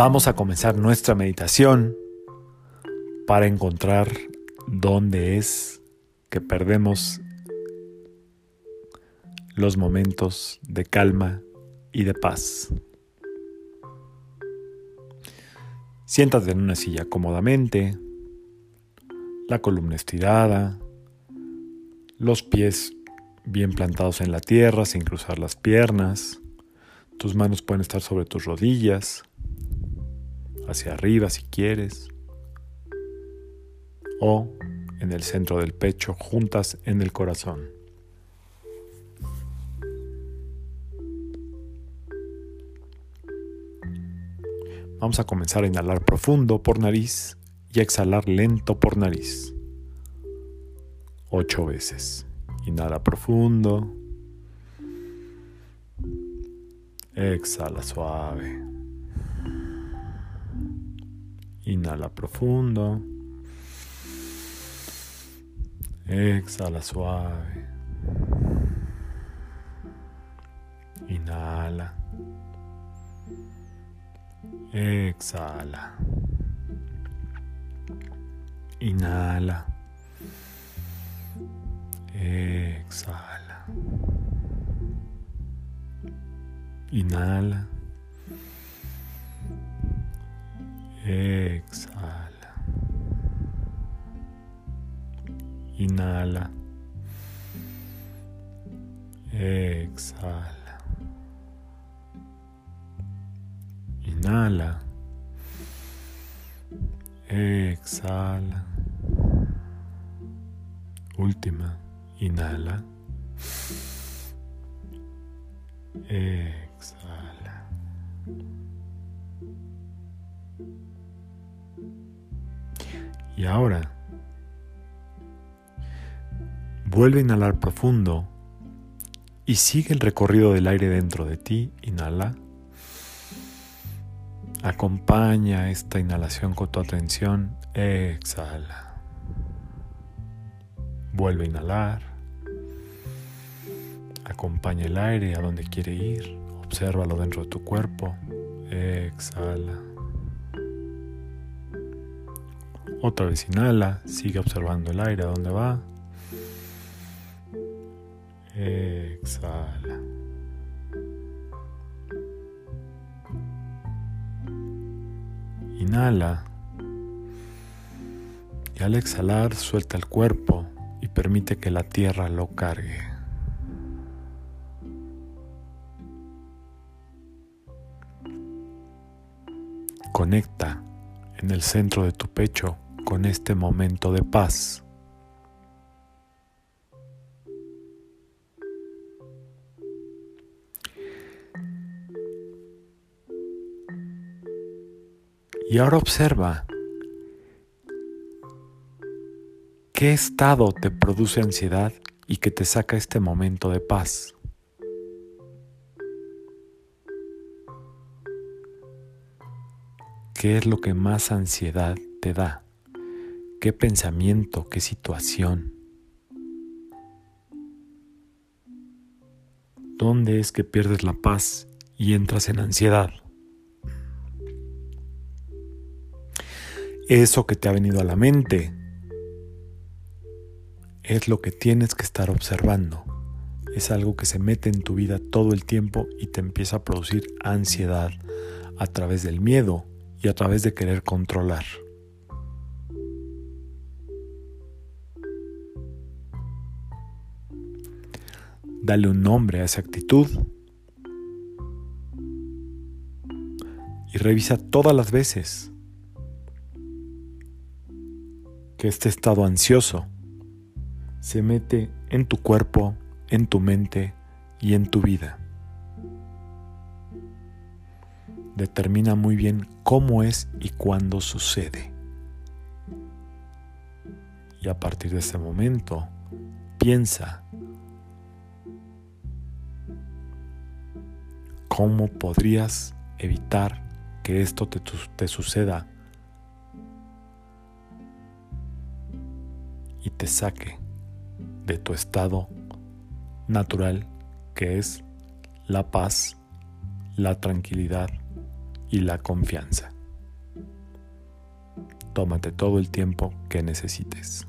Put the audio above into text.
Vamos a comenzar nuestra meditación para encontrar dónde es que perdemos los momentos de calma y de paz. Siéntate en una silla cómodamente, la columna estirada, los pies bien plantados en la tierra sin cruzar las piernas, tus manos pueden estar sobre tus rodillas hacia arriba si quieres, o en el centro del pecho, juntas en el corazón. Vamos a comenzar a inhalar profundo por nariz y a exhalar lento por nariz. Ocho veces. Inhala profundo. Exhala suave. Inhala profundo. Exhala suave. Inhala. Exhala. Inhala. Exhala. Inhala. Exhala. Inhala. Exhala. Inhala. Exhala. Última. Inhala. Exhala. Y ahora, vuelve a inhalar profundo y sigue el recorrido del aire dentro de ti. Inhala. Acompaña esta inhalación con tu atención. Exhala. Vuelve a inhalar. Acompaña el aire a donde quiere ir. Obsérvalo dentro de tu cuerpo. Exhala. Otra vez inhala, sigue observando el aire a dónde va. Exhala. Inhala. Y al exhalar suelta el cuerpo y permite que la tierra lo cargue. Conecta en el centro de tu pecho con este momento de paz. Y ahora observa qué estado te produce ansiedad y que te saca este momento de paz. ¿Qué es lo que más ansiedad te da? Qué pensamiento, qué situación. ¿Dónde es que pierdes la paz y entras en ansiedad? Eso que te ha venido a la mente es lo que tienes que estar observando. Es algo que se mete en tu vida todo el tiempo y te empieza a producir ansiedad a través del miedo y a través de querer controlar. Dale un nombre a esa actitud. Y revisa todas las veces que este estado ansioso se mete en tu cuerpo, en tu mente y en tu vida. Determina muy bien cómo es y cuándo sucede. Y a partir de ese momento, piensa ¿Cómo podrías evitar que esto te, suceda y te saque de tu estado natural que es la paz, la tranquilidad, y la confianza. Tómate todo el tiempo que necesites.